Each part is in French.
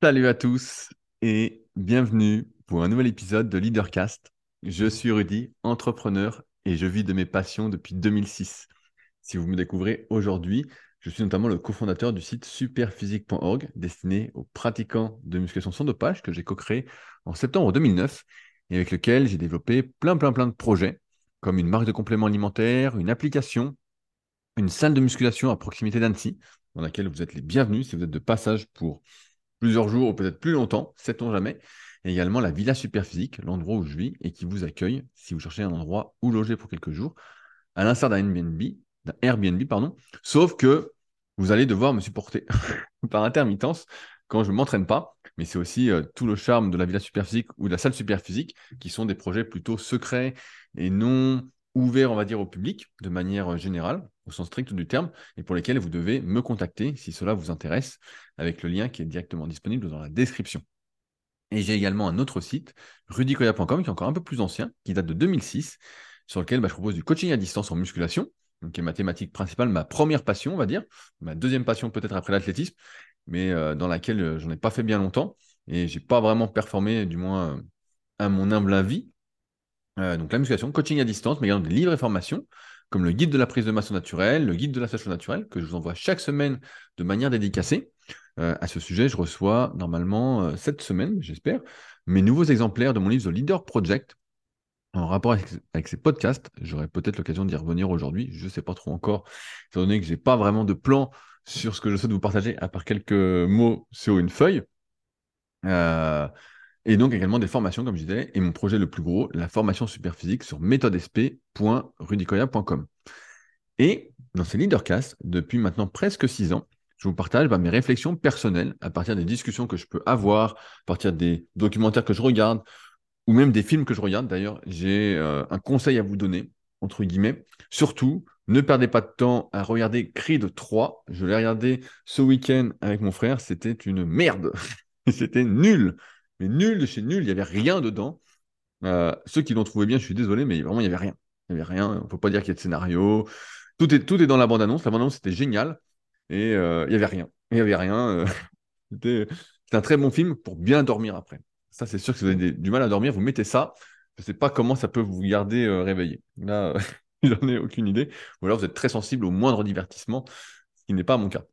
Salut à tous et bienvenue pour un nouvel épisode de Leadercast. Je suis Rudy, entrepreneur et je vis de mes passions depuis 2006. Si vous me découvrez aujourd'hui, je suis notamment le cofondateur du site superphysique.org destiné aux pratiquants de musculation sans dopage que j'ai co-créé en septembre 2009 et avec lequel j'ai développé plein plein plein de projets comme une marque de compléments alimentaires, une application, une salle de musculation à proximité d'Annecy dans laquelle vous êtes les bienvenus si vous êtes de passage pour plusieurs jours ou peut-être plus longtemps, sait-on jamais. Et également la Villa Superphysique, l'endroit où je vis et qui vous accueille si vous cherchez un endroit où loger pour quelques jours, à l'instar d'un Airbnb, d'un Airbnb, pardon, sauf que vous allez devoir me supporter par intermittence quand je ne m'entraîne pas. Mais c'est aussi euh, tout le charme de la Villa Superphysique ou de la salle Superphysique, qui sont des projets plutôt secrets et non ouverts, on va dire, au public de manière euh, générale, au sens strict du terme, et pour lesquels vous devez me contacter si cela vous intéresse, avec le lien qui est directement disponible dans la description. Et j'ai également un autre site, rudicoya.com, qui est encore un peu plus ancien, qui date de 2006, sur lequel bah, je propose du coaching à distance en musculation, qui est ma thématique principale, ma première passion, on va dire, ma deuxième passion peut-être après l'athlétisme, mais euh, dans laquelle euh, j'en ai pas fait bien longtemps, et j'ai pas vraiment performé, du moins à mon humble avis. Donc la musculation, coaching à distance, mais également des livres et formations, comme le guide de la prise de masse naturelle, le guide de la sèche naturelle, que je vous envoie chaque semaine de manière dédicacée. Euh, à ce sujet, je reçois normalement euh, cette semaine, j'espère, mes nouveaux exemplaires de mon livre The Leader Project. En rapport avec, ces podcasts, j'aurai peut-être l'occasion d'y revenir aujourd'hui. Je ne sais pas trop encore, étant donné que je n'ai pas vraiment de plan sur ce que je souhaite vous partager, à part quelques mots sur une feuille. Euh, et donc également des formations, comme je disais, et mon projet le plus gros, la formation superphysique sur méthodesp.rudicoya.com. Et dans ces leadercasts, depuis maintenant presque six ans, je vous partage bah, mes réflexions personnelles à partir des discussions que je peux avoir, à partir des documentaires que je regarde, ou même des films que je regarde. D'ailleurs, j'ai euh, un conseil à vous donner, entre guillemets. Surtout, ne perdez pas de temps à regarder Creed 3. Je l'ai regardé ce week-end avec mon frère. C'était une merde. C'était nul mais nul de chez nul, il n'y avait rien dedans. Euh, ceux qui l'ont trouvé bien, je suis désolé, mais vraiment, il n'y avait rien. Il n'y avait rien. On ne peut pas dire qu'il y a de scénario. Tout est, tout est dans la bande-annonce. La bande-annonce, c'était génial. Et euh, il n'y avait rien. Il n'y avait rien. Euh, c'était un très bon film pour bien dormir après. Ça, c'est sûr que si vous avez du mal à dormir, vous mettez ça. Je ne sais pas comment ça peut vous garder réveillé. Là, j'en ai aucune idée. Ou alors, vous êtes très sensible au moindre divertissement, ce qui n'est pas mon cas.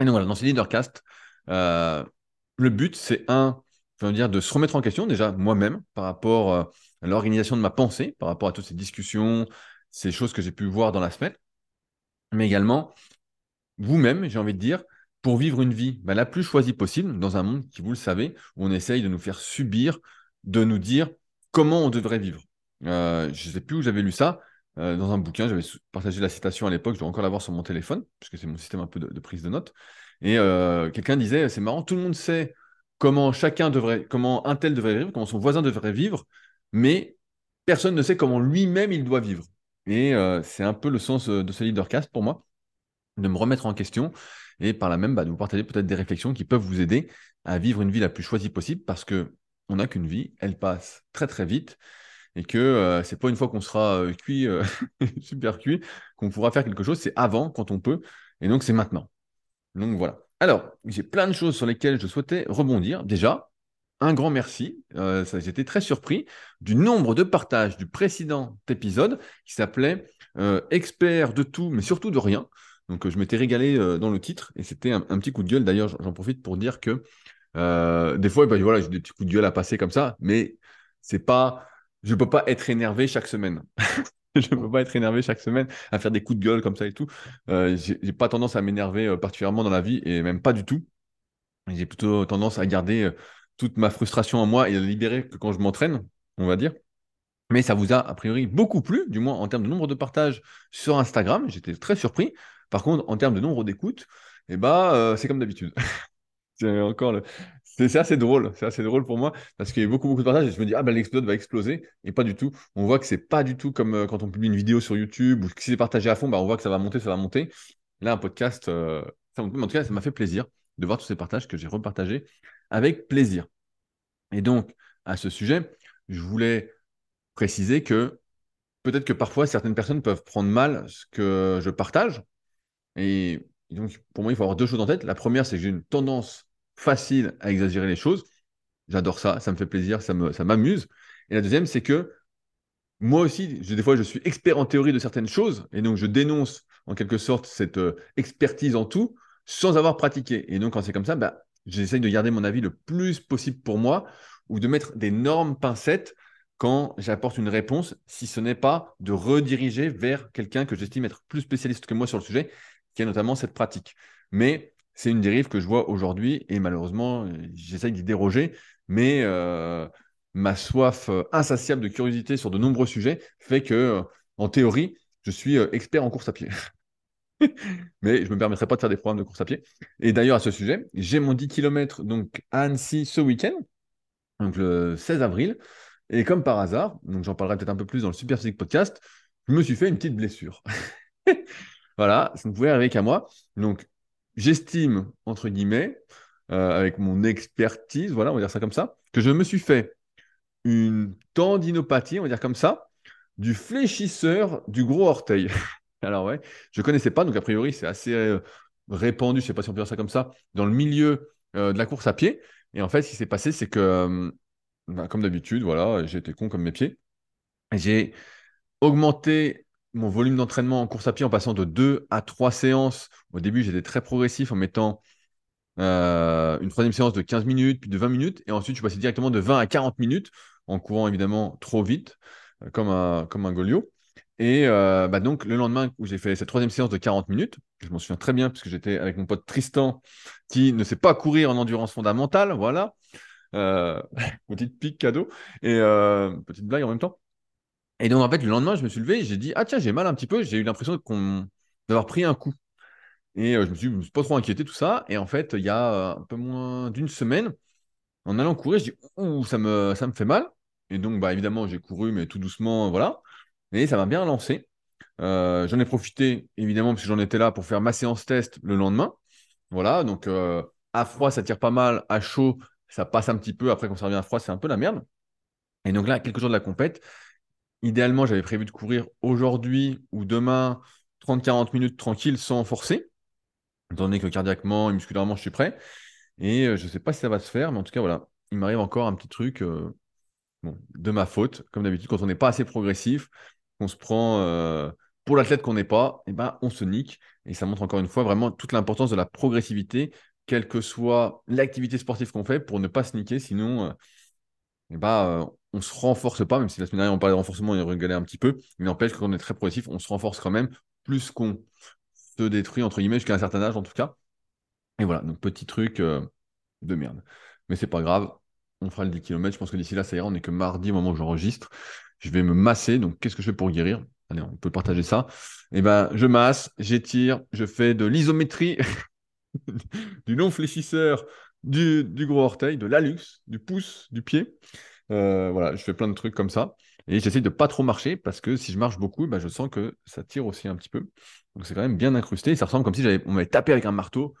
Et donc voilà, dans ces leadercast, le but, c'est un, dire, de se remettre en question, déjà moi-même, par rapport euh, à l'organisation de ma pensée, par rapport à toutes ces discussions, ces choses que j'ai pu voir dans la semaine, mais également vous-même, j'ai envie de dire, pour vivre une vie bah, la plus choisie possible dans un monde qui, vous le savez, où on essaye de nous faire subir, de nous dire comment on devrait vivre. Euh, je ne sais plus où j'avais lu ça, euh, dans un bouquin, j'avais partagé la citation à l'époque, je dois encore l'avoir sur mon téléphone, puisque c'est mon système un peu de, de prise de notes. Et quelqu'un disait, c'est marrant, tout le monde sait comment chacun devrait, comment un tel devrait vivre, comment son voisin devrait vivre, mais personne ne sait comment lui-même il doit vivre. Et euh, c'est un peu le sens euh, de ce leadercast pour moi, de me remettre en question et par là même bah, de vous partager peut-être des réflexions qui peuvent vous aider à vivre une vie la plus choisie possible parce que on n'a qu'une vie, elle passe très très vite et que euh, c'est pas une fois qu'on sera cuit, super cuit, qu'on pourra faire quelque chose, c'est avant quand on peut et donc c'est maintenant. Donc voilà. Alors, j'ai plein de choses sur lesquelles je souhaitais rebondir. Déjà, un grand merci. Euh, J'étais très surpris du nombre de partages du précédent épisode qui s'appelait euh, Expert de tout, mais surtout de rien. Donc, euh, je m'étais régalé dans le titre et c'était un, petit coup de gueule. D'ailleurs, j'en profite pour dire que des fois, bah, voilà, j'ai des petits coups de gueule à passer comme ça, mais c'est pas, je ne peux pas être énervé chaque semaine. je ne peux pas être énervé chaque semaine à faire des coups de gueule comme ça et tout. Euh, j'ai pas tendance à m'énerver euh, particulièrement dans la vie et même pas du tout. J'ai plutôt tendance à garder euh, toute ma frustration en moi et à la libérer que quand je m'entraîne, on va dire. Mais ça vous a a priori beaucoup plu, du moins en termes de nombre de partages sur Instagram. J'étais très surpris. Par contre, en termes de nombre d'écoutes, eh ben, c'est comme d'habitude. c'est encore le... C'est assez drôle, c'est assez drôle pour moi parce qu'il y a beaucoup, beaucoup de partages et je me dis, ah ben l'épisode va exploser et pas du tout. On voit que c'est pas du tout comme euh, quand on publie une vidéo sur YouTube ou que si c'est partagé à fond, bah, on voit que ça va monter, ça va monter. Là, un podcast, euh, ça, en tout cas, ça m'a fait plaisir de voir tous ces partages que j'ai repartagés avec plaisir. Et donc, à ce sujet, je voulais préciser que peut-être que parfois certaines personnes peuvent prendre mal ce que je partage. Et donc, pour moi, il faut avoir deux choses en tête. La première, c'est que j'ai une tendance facile à exagérer les choses. J'adore ça, ça me fait plaisir, ça me, ça m'amuse. Et la deuxième, c'est que moi aussi, des fois, je suis expert en théorie de certaines choses, et donc je dénonce en quelque sorte cette euh, expertise en tout sans avoir pratiqué. Et donc, quand c'est comme ça, bah, j'essaye de garder mon avis le plus possible pour moi ou de mettre d'énormes pincettes quand j'apporte une réponse, si ce n'est pas de rediriger vers quelqu'un que j'estime être plus spécialiste que moi sur le sujet, qui a notamment cette pratique. Mais c'est une dérive que je vois aujourd'hui et malheureusement, j'essaye d'y déroger, mais euh, ma soif euh, insatiable de curiosité sur de nombreux sujets fait que, euh, en théorie, je suis expert en course à pied. mais je ne me permettrai pas de faire des programmes de course à pied. Et d'ailleurs, à ce sujet, j'ai mon 10 km donc, à Annecy ce week-end, donc le 16 avril. Et comme par hasard, j'en parlerai peut-être un peu plus dans le Super Podcast, je me suis fait une petite blessure. voilà, ça ne pouvait arriver qu'à moi. Donc, j'estime, entre guillemets, euh, avec mon expertise, voilà, on va dire ça comme ça, que je me suis fait une tendinopathie, on va dire comme ça, du fléchisseur du gros orteil. Alors ouais, je ne connaissais pas, donc a priori c'est assez euh, répandu, je ne sais pas si on peut dire ça comme ça, dans le milieu euh, de la course à pied. Et en fait, ce qui s'est passé, c'est que bah, comme d'habitude, voilà, j'ai con comme mes pieds. J'ai augmenté mon volume d'entraînement en course à pied en passant de 2 à 3 séances. Au début, j'étais très progressif en mettant euh, une troisième séance de 15 minutes, puis de 20 minutes. Et ensuite, je passé directement de 20 à 40 minutes en courant évidemment trop vite, euh, comme un, comme Goliot. Et euh, bah, donc, le lendemain où j'ai fait cette troisième séance de 40 minutes, je m'en souviens très bien puisque j'étais avec mon pote Tristan qui ne sait pas courir en endurance fondamentale, voilà. Petite pique cadeau. Et petite blague en même temps. Et donc, en fait, le lendemain, je me suis levé j'ai dit Ah, tiens, j'ai mal un petit peu. J'ai eu l'impression d'avoir pris un coup. Et euh, je, me suis, me suis pas trop inquiété, tout ça. Et en fait, il y a un peu moins d'une semaine, en allant courir, je dis Ouh, ça me, ça me fait mal. Et donc, bah, évidemment, j'ai couru, mais tout doucement, voilà. Et ça m'a bien lancé. j'en ai profité, évidemment, parce que j'en étais là pour faire ma séance test le lendemain. Voilà, donc à froid, ça tire pas mal. À chaud, ça passe un petit peu. Après, quand ça revient à froid, c'est un peu la merde. Et donc là, quelques jours de la compète, idéalement, j'avais prévu de courir aujourd'hui ou demain 30-40 minutes tranquille sans forcer, étant donné que cardiaquement et musculairement, je suis prêt. Et euh, je ne sais pas si ça va se faire, mais en tout cas, voilà, il m'arrive encore un petit truc euh, de ma faute. Comme d'habitude, quand on n'est pas assez progressif, on se prend euh, pour l'athlète qu'on n'est pas, et eh ben, on se nique. Et ça montre encore une fois vraiment toute l'importance de la progressivité quelle que soit l'activité sportive qu'on fait, pour ne pas se niquer, sinon eh ben, euh, on ne se renforce pas, même si la semaine dernière on parlait de renforcement et on rigolait un petit peu, mais n'empêche que quand on est très progressif, on se renforce quand même, plus qu'on se détruit, entre guillemets, jusqu'à un certain âge en tout cas. Et voilà, donc petit truc euh, de merde. Mais c'est pas grave, on fera le 10 km, je pense que d'ici là ça ira, on n'est que mardi au moment où j'enregistre. Je vais me masser, donc qu'est-ce que je fais pour guérir? Allez, on peut partager ça. Eh ben, je masse, j'étire, je fais de l'isométrie du long fléchisseur du, gros orteil, de l'alux, du pouce, du pied. Euh, voilà, je fais plein de trucs comme ça. Et j'essaie de pas trop marcher parce que si je marche beaucoup, bah, je sens que ça tire aussi un petit peu. Donc c'est quand même bien incrusté. ça ressemble comme si on m'avait tapé avec un marteau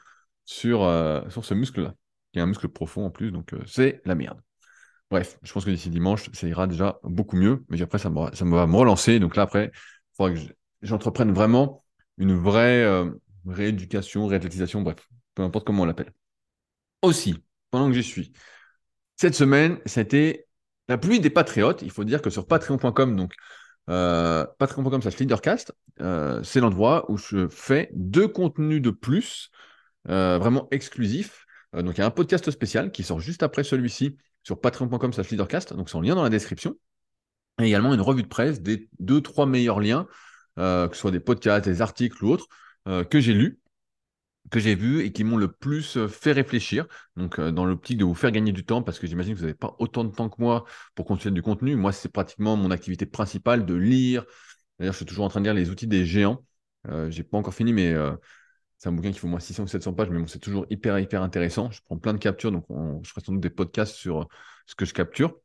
sur, euh, sur ce muscle-là, qui est un muscle profond en plus. Donc euh, c'est la merde. Bref, je pense que d'ici dimanche, ça ira déjà beaucoup mieux. Mais après, ça, ça va me relancer. Donc là, après, il faudra que j'entreprenne vraiment une vraie rééducation, réathlétisation, bref, peu importe comment on l'appelle. Aussi, pendant que j'y suis, cette semaine, c'était la pluie des patriotes. Il faut dire que sur patreon.com, donc euh, patreon.com slash leadercast, euh, c'est l'endroit où je fais deux contenus de plus, euh, vraiment exclusifs. donc il y a un podcast spécial qui sort juste après celui-ci sur patreon.com slash leadercast, donc c'est en lien dans la description. Et également une revue de presse des deux, trois meilleurs liens, que ce soit des podcasts, des articles ou autres, que j'ai lu, que j'ai vu et qui m'ont le plus euh, fait réfléchir. Donc, euh, dans l'optique de vous faire gagner du temps, parce que j'imagine que vous n'avez pas autant de temps que moi pour construire du contenu. Moi, c'est pratiquement mon activité principale de lire. D'ailleurs, je suis toujours en train de lire les outils des géants. Je j'ai pas encore fini, mais c'est un bouquin qui fait moins 600 ou 700 pages, mais bon, c'est toujours hyper, hyper intéressant. Je prends plein de captures, donc je ferai sans doute des podcasts sur ce que je capture,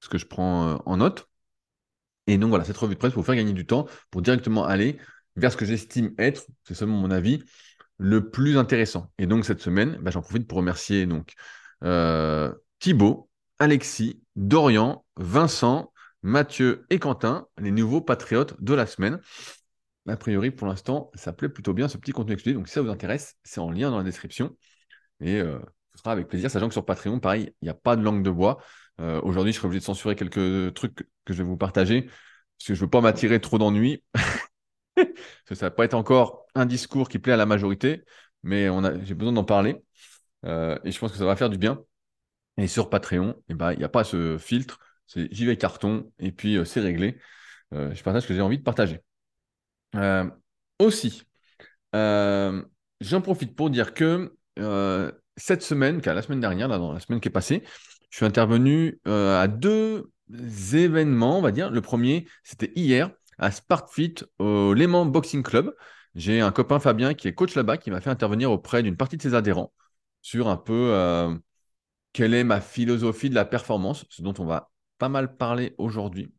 ce que je prends en note. Et donc voilà, cette revue de presse pour vous faire gagner du temps, pour directement aller vers ce que j'estime être, c'est seulement mon avis, le plus intéressant. Et donc cette semaine, bah, j'en profite pour remercier donc euh, Thibaut, Alexis, Dorian, Vincent, Mathieu et Quentin, les nouveaux patriotes de la semaine. A priori, pour l'instant, ça plaît plutôt bien ce petit contenu exclusif. Donc si ça vous intéresse, c'est en lien dans la description. Et euh, sera avec plaisir, sachant que sur Patreon, pareil, il n'y a pas de langue de bois. Euh, aujourd'hui, je serai obligé de censurer quelques trucs que je vais vous partager, parce que je ne veux pas m'attirer trop d'ennuis. ça va pas être encore un discours qui plaît à la majorité, mais j'ai besoin d'en parler. Euh, et je pense que ça va faire du bien. Et sur Patreon, eh ben, il n'y a pas ce filtre. C'est j'y vais carton et puis euh, c'est réglé. je partage ce que j'ai envie de partager. aussi, j'en profite pour dire que cette semaine, la semaine dernière, là, dans la semaine qui est passée, je suis intervenu euh, à deux événements, on va dire. Le premier, c'était hier à Spartfit au Léman Boxing Club. J'ai un copain Fabien qui est coach là-bas qui m'a fait intervenir auprès d'une partie de ses adhérents sur un peu euh, quelle est ma philosophie de la performance, ce dont on va pas mal parler aujourd'hui.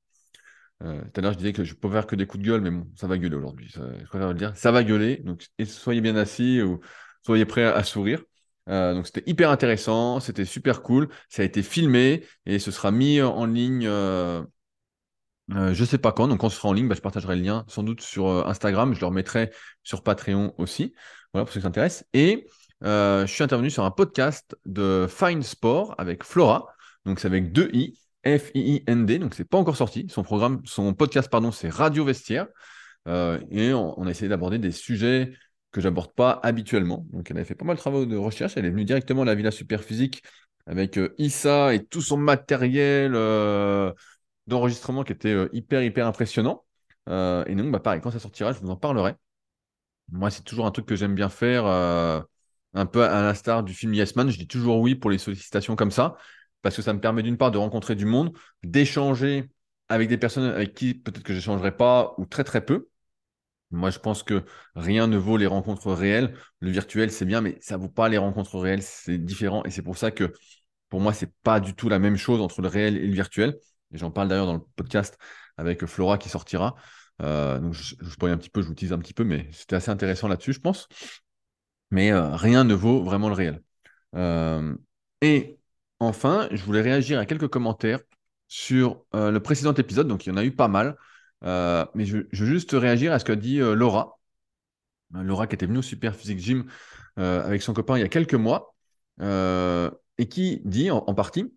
Euh, tout à l'heure, je disais que je peux faire que des coups de gueule, mais bon, ça va gueuler aujourd'hui. Je préfère le dire. Ça va gueuler. Donc, soyez bien assis ou soyez prêts à sourire. Euh, donc c'était hyper intéressant, c'était super cool. Ça a été filmé et ce sera mis en ligne. Euh, euh, je sais pas quand, donc quand ce sera en ligne, bah, je partagerai le lien sans doute sur Instagram, je le remettrai sur Patreon aussi, voilà pour ceux qui s'intéressent. Et je suis intervenu sur un podcast de Fine Sport avec Flora, donc c'est avec deux i, F-I-I-N-D, donc c'est pas encore sorti. Son programme, son podcast, pardon, c'est Radio Vestiaire. et on, a essayé d'aborder des sujets que j'aborde pas habituellement. Donc elle avait fait pas mal de travaux de recherche. Elle est venue directement à la Villa Superphysique avec euh, Issa et tout son matériel euh, d'enregistrement qui était euh, hyper hyper impressionnant. et donc bah, pareil, quand ça sortira, je vous en parlerai. Moi, c'est toujours un truc que j'aime bien faire, un peu à l'instar du film Yes Man. Je dis toujours oui pour les sollicitations comme ça, parce que ça me permet d'une part de rencontrer du monde, d'échanger avec des personnes avec qui peut-être que je n'échangerai pas ou très très peu. Moi, je pense que rien ne vaut les rencontres réelles. Le virtuel, c'est bien, mais ça vaut pas les rencontres réelles. C'est différent. Et c'est pour ça que pour moi, ce n'est pas du tout la même chose entre le réel et le virtuel. J'en parle d'ailleurs dans le podcast avec Flora qui sortira. Euh, donc, je, je un petit peu, je vous tease un petit peu, mais c'était assez intéressant là-dessus, je pense. Mais euh, rien ne vaut vraiment le réel. Euh, et enfin, je voulais réagir à quelques commentaires sur le précédent épisode. Donc, il y en a eu pas mal. Mais je, veux juste réagir à ce qu'a dit Laura. Laura qui était venue au Super Physique Gym avec son copain il y a quelques mois et qui dit en, partie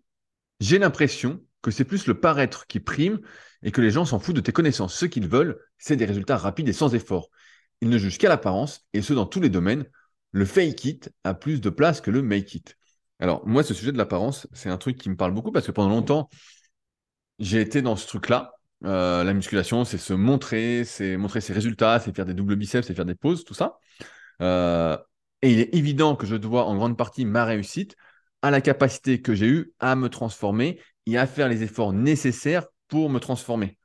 J'ai l'impression que c'est plus le paraître qui prime et que les gens s'en foutent de tes connaissances. Ce qu'ils veulent, c'est des résultats rapides et sans effort. Ils ne jugent qu'à l'apparence et ce dans tous les domaines. Le fake it a plus de place que le make it. Alors, moi, ce sujet de l'apparence, c'est un truc qui me parle beaucoup parce que pendant longtemps, j'ai été dans ce truc-là. Euh, la musculation, c'est se montrer, c'est montrer ses résultats, c'est faire des doubles biceps, c'est faire des pauses, tout ça. Euh, et il est évident que je dois en grande partie ma réussite à la capacité que j'ai eue à me transformer et à faire les efforts nécessaires pour me transformer.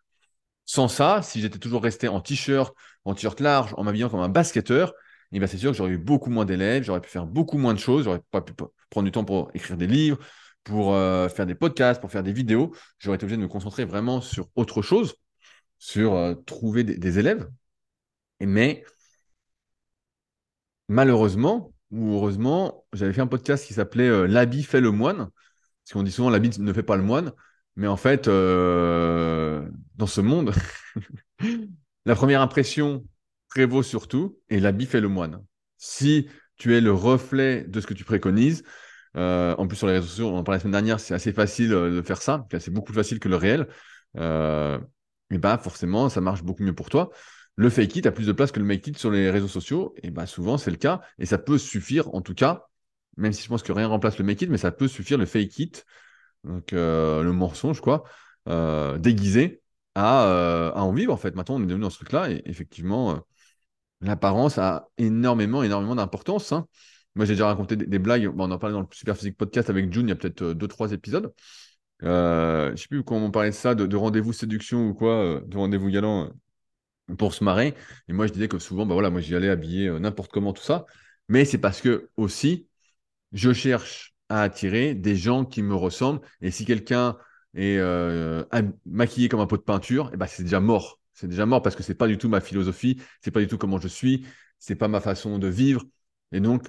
Sans ça, si j'étais toujours resté en t-shirt, en t-shirt large, en m'habillant comme un basketteur, eh ben c'est sûr que j'aurais eu beaucoup moins d'élèves, j'aurais pu faire beaucoup moins de choses, j'aurais pas pu prendre du temps pour écrire des livres, pour euh, faire des podcasts, pour faire des vidéos, j'aurais été obligé de me concentrer vraiment sur autre chose, sur euh, trouver des, élèves. mais malheureusement ou heureusement, j'avais fait un podcast qui s'appelait euh, L'habit fait le moine. Parce qu'on dit souvent l'habit ne fait pas le moine. Mais en fait, dans ce monde, la première impression prévaut surtout et l'habit fait le moine. Si tu es le reflet de ce que tu préconises, euh, en plus, sur les réseaux sociaux, on en parlait la semaine dernière, c'est assez facile euh, de faire ça. C'est beaucoup plus facile que le réel. Euh, et bah, forcément, ça marche beaucoup mieux pour toi. Le fake it a plus de place que le make it sur les réseaux sociaux. Et bah, souvent, c'est le cas. Et ça peut suffire, en tout cas, même si je pense que rien remplace le make it, mais ça peut suffire le fake it, donc le mensonge, quoi, déguisé à, à, en vivre, en fait. Maintenant, on est devenu dans ce truc-là. Et effectivement, l'apparence a énormément, énormément d'importance. Hein. Moi, j'ai déjà raconté des, blagues. on en parlait dans le Super Physique Podcast avec June il y a peut-être euh, deux, trois épisodes. Euh, je ne sais plus comment on parlait de ça, de, rendez-vous séduction ou quoi, euh, de rendez-vous galant pour se marrer. Et moi, je disais que souvent, bah voilà, moi, j'y allais habiller n'importe comment, tout ça. Mais c'est parce que aussi, je cherche à attirer des gens qui me ressemblent. Et si quelqu'un est maquillé comme un pot de peinture, eh ben, c'est déjà mort. C'est déjà mort parce que c'est pas du tout ma philosophie, c'est pas du tout comment je suis, c'est pas ma façon de vivre. Et donc,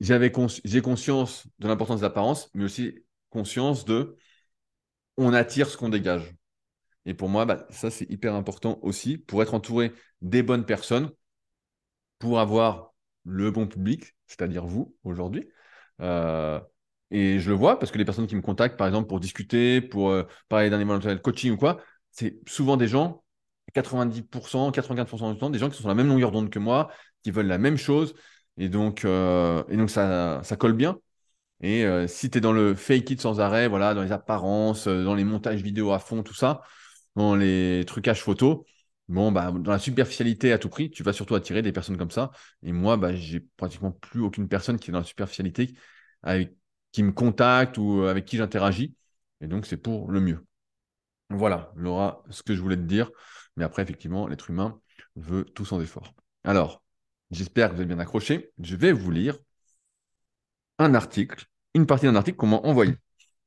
j'ai conscience de l'importance de l'apparence, mais aussi conscience de on attire ce qu'on dégage. Et pour moi, bah, ça, c'est hyper important aussi pour être entouré des bonnes personnes, pour avoir le bon public, c'est-à-dire vous aujourd'hui, et je le vois parce que les personnes qui me contactent, par exemple, pour discuter, pour parler d'un éventuel coaching ou quoi, c'est souvent des gens, 90%, 95% du temps, des gens qui sont sur la même longueur d'onde que moi, qui veulent la même chose. Et donc, et donc ça, ça colle bien. Et euh, si tu es dans le fake it sans arrêt, voilà, dans les apparences, euh, dans les montages vidéo à fond, tout ça, dans les trucages photos, bon, bah, dans la superficialité à tout prix, tu vas surtout attirer des personnes comme ça. Et moi, bah, j'ai pratiquement plus aucune personne qui est dans la superficialité, avec, qui me contacte ou euh, avec qui j'interagis. Et donc, c'est pour le mieux. Voilà, Laura, ce que je voulais te dire. Mais après, effectivement, l'être humain veut tout sans effort. Alors, j'espère que vous avez bien accroché. Je vais vous lire un article, une partie d'un article qu'on m'a envoyé.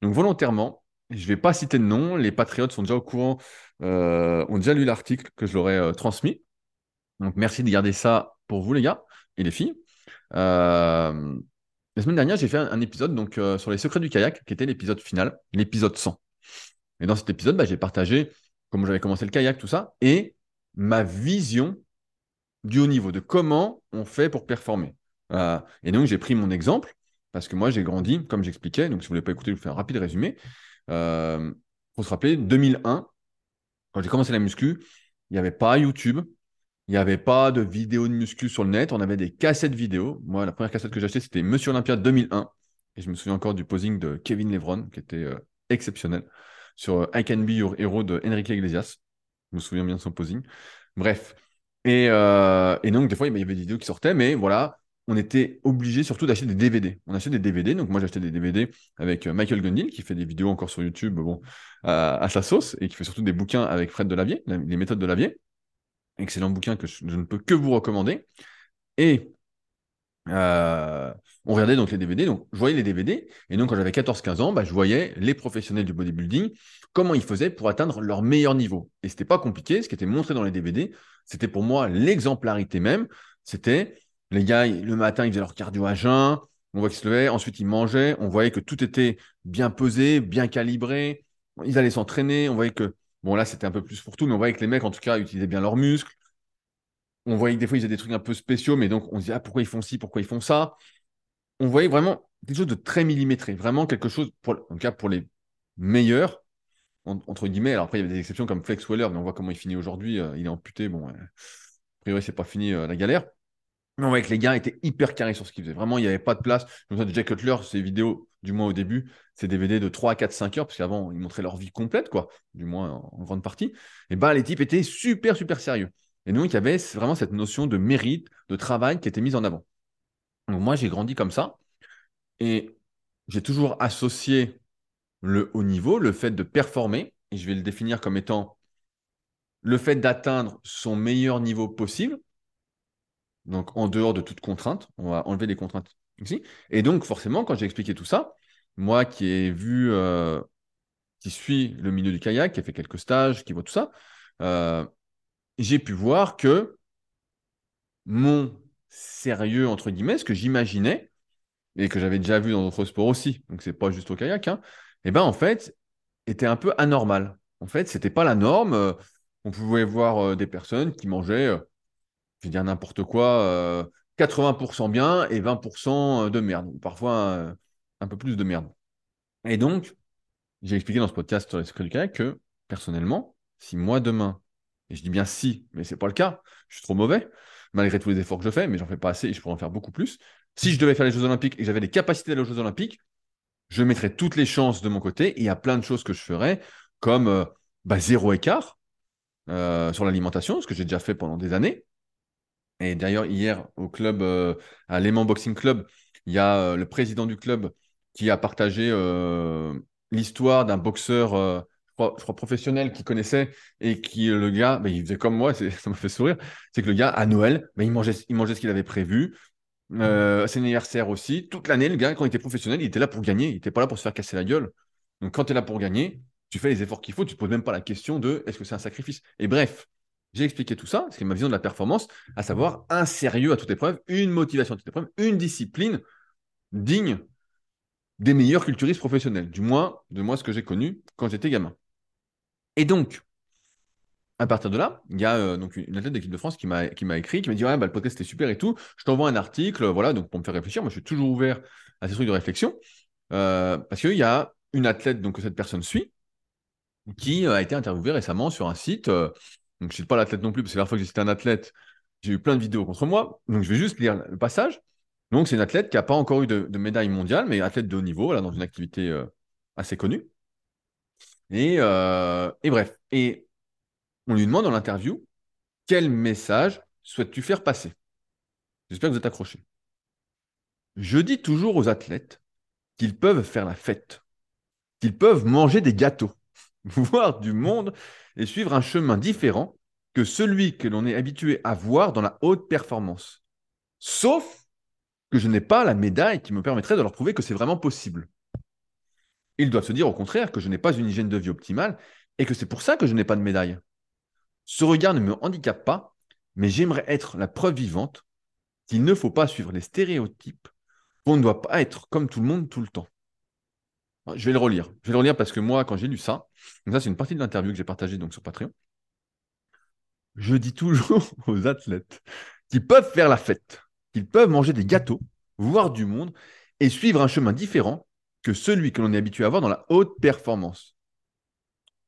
Donc volontairement, je ne vais pas citer de nom, les patriotes sont déjà au courant, euh, ont déjà lu l'article que je leur ai euh, transmis. Donc merci de garder ça pour vous les gars et les filles. Euh, la semaine dernière, j'ai fait un, épisode donc, sur les secrets du kayak, qui était l'épisode final, l'épisode 100. Et dans cet épisode, bah, j'ai partagé comment j'avais commencé le kayak, tout ça, et ma vision du haut niveau, de comment on fait pour performer. et donc, j'ai pris mon exemple parce que moi, j'ai grandi, comme j'expliquais, donc si vous ne voulez pas écouter, je vous fais un rapide résumé. Euh, faut se rappeler, 2001, quand j'ai commencé la muscu, il n'y avait pas YouTube, il n'y avait pas de vidéos de muscu sur le net, on avait des cassettes vidéo. Moi, la première cassette que j'ai achetée, c'était Monsieur Olympia 2001. Et je me souviens encore du posing de Kevin Levron, qui était euh, exceptionnel, sur euh, I Can Be Your Hero de Enrique Iglesias. Je me souviens bien de son posing. Bref. Et, et donc, des fois, il y avait des vidéos qui sortaient, mais voilà, on était obligé surtout d'acheter des DVD. On achetait des DVD, donc moi j'achetais des DVD avec euh, Michael Gundil qui fait des vidéos encore sur YouTube bon, à, sa sauce et qui fait surtout des bouquins avec Fred Delavier, les méthodes de Lavier. Excellent bouquin que je, ne peux que vous recommander. Et euh, on regardait donc les DVD, donc je voyais les DVD, et donc quand j'avais 14-15 ans, bah, je voyais les professionnels du bodybuilding, comment ils faisaient pour atteindre leur meilleur niveau. Et c'était pas compliqué, ce qui était montré dans les DVD, c'était pour moi l'exemplarité même, c'était les gars, le matin, ils faisaient leur cardio à jeun. On voit qu'ils se levaient. Ensuite, ils mangeaient. On voyait que tout était bien pesé, bien calibré. Ils allaient s'entraîner. On voyait que, bon, là, c'était un peu plus pour tout, mais on voyait que les mecs, en tout cas, utilisaient bien leurs muscles. On voyait que des fois, ils faisaient des trucs un peu spéciaux, mais donc, on se disait, ah, pourquoi ils font ci, pourquoi ils font ça? On voyait vraiment quelque chose de très millimétré. Vraiment quelque chose, pour, en tout cas, pour les meilleurs, entre guillemets. Alors après, il y avait des exceptions comme Flex Weller, mais on voit comment il finit aujourd'hui. Euh, il est amputé. Bon, euh, a priori, c'est pas fini euh, la galère. Mais on voyait que les gars étaient hyper carrés sur ce qu'ils faisaient. Vraiment, il n'y avait pas de place. Je me souviens de Jack Cutler, ses vidéos, du moins au début, ses DVD de 3, 4, 5 heures, parce qu'avant, ils montraient leur vie complète, quoi, du moins en, grande partie. Et bah, les types étaient super, super sérieux. Et donc, il y avait vraiment cette notion de mérite, de travail qui était mise en avant. Donc, moi, j'ai grandi comme ça. Et j'ai toujours associé le haut niveau, le fait de performer, et je vais le définir comme étant le fait d'atteindre son meilleur niveau possible, donc en dehors de toute contrainte. On va enlever les contraintes ici. Et donc, forcément, quand j'ai expliqué tout ça, moi qui ai vu, euh, qui suis le milieu du kayak, qui a fait quelques stages, qui voit tout ça, euh, j'ai pu voir que mon sérieux, entre guillemets, ce que j'imaginais, et que j'avais déjà vu dans d'autres sports aussi, donc c'est pas juste au kayak, hein, et eh ben en fait, était un peu anormal. En fait, c'était pas la norme. Euh, on pouvait voir des personnes qui mangeaient je vais dire n'importe quoi, 80% euh, bien et 20% euh, de merde, ou parfois euh, un peu plus de merde. Et donc, j'ai expliqué dans ce podcast sur les du kayak que, personnellement, si moi demain, et je dis bien si, mais c'est pas le cas, je suis trop mauvais, malgré tous les efforts que je fais, mais j'en fais pas assez et je pourrais en faire beaucoup plus. Si je devais faire les Jeux Olympiques et que j'avais les capacités d'aller aux Jeux Olympiques, je mettrais toutes les chances de mon côté et il y a plein de choses que je ferais, comme bah, zéro écart sur l'alimentation, ce que j'ai déjà fait pendant des années, et d'ailleurs, hier, au club, euh, à Léman Boxing Club, il y a euh, le président du club qui a partagé euh, l'histoire d'un boxeur, je crois, professionnel qu'il connaissait et qui, le gars, il faisait comme moi, ça m'a fait sourire. C'est que le gars, à Noël, il, mangeait, il mangeait ce qu'il avait prévu. Euh, à ses anniversaires aussi. Toute l'année, le gars, quand il était professionnel, il était là pour gagner. Il n'était pas là pour se faire casser la gueule. Donc, quand tu es là pour gagner, tu fais les efforts qu'il faut. Tu ne te poses même pas la question de est-ce que c'est un sacrifice? Et bref, j'ai expliqué tout ça, c'est ma vision de la performance, à savoir un sérieux à toute épreuve, une motivation à toute épreuve, une discipline digne des meilleurs culturistes professionnels, du moins de moi ce que j'ai connu quand j'étais gamin. Et donc, à partir de là, il y a euh, donc une athlète d'équipe de France qui m'a écrit, qui m'a dit ouais, bah, le podcast c'était super et tout. Je t'envoie un article, voilà, donc pour me faire réfléchir. Moi, je suis toujours ouvert à ces trucs de réflexion. Euh, parce qu'il y a une athlète donc, que cette personne suit qui a été interviewée récemment sur un site. Donc, je ne cite pas l'athlète non plus, parce que la dernière fois que j'ai cité un athlète, j'ai eu plein de vidéos contre moi. Donc, je vais juste lire le passage. Donc, c'est une athlète qui n'a pas encore eu de, médaille mondiale, mais athlète de haut niveau, là, dans une activité assez connue. Et, et bref. Et on lui demande dans l'interview quel message souhaites-tu faire passer? J'espère que vous êtes accrochés. Je dis toujours aux athlètes qu'ils peuvent faire la fête, qu'ils peuvent manger des gâteaux, voir du monde et suivre un chemin différent que celui que l'on est habitué à voir dans la haute performance. Sauf que je n'ai pas la médaille qui me permettrait de leur prouver que c'est vraiment possible. Ils doivent se dire au contraire que je n'ai pas une hygiène de vie optimale et que c'est pour ça que je n'ai pas de médaille. Ce regard ne me handicape pas, mais j'aimerais être la preuve vivante qu'il ne faut pas suivre les stéréotypes, qu'on ne doit pas être comme tout le monde tout le temps. Je vais le relire. Je vais le relire parce que moi, quand j'ai lu ça, donc ça c'est une partie de l'interview que j'ai partagée donc sur Patreon. Je dis toujours aux athlètes qu'ils peuvent faire la fête, qu'ils peuvent manger des gâteaux, voir du monde et suivre un chemin différent que celui que l'on est habitué à voir dans la haute performance.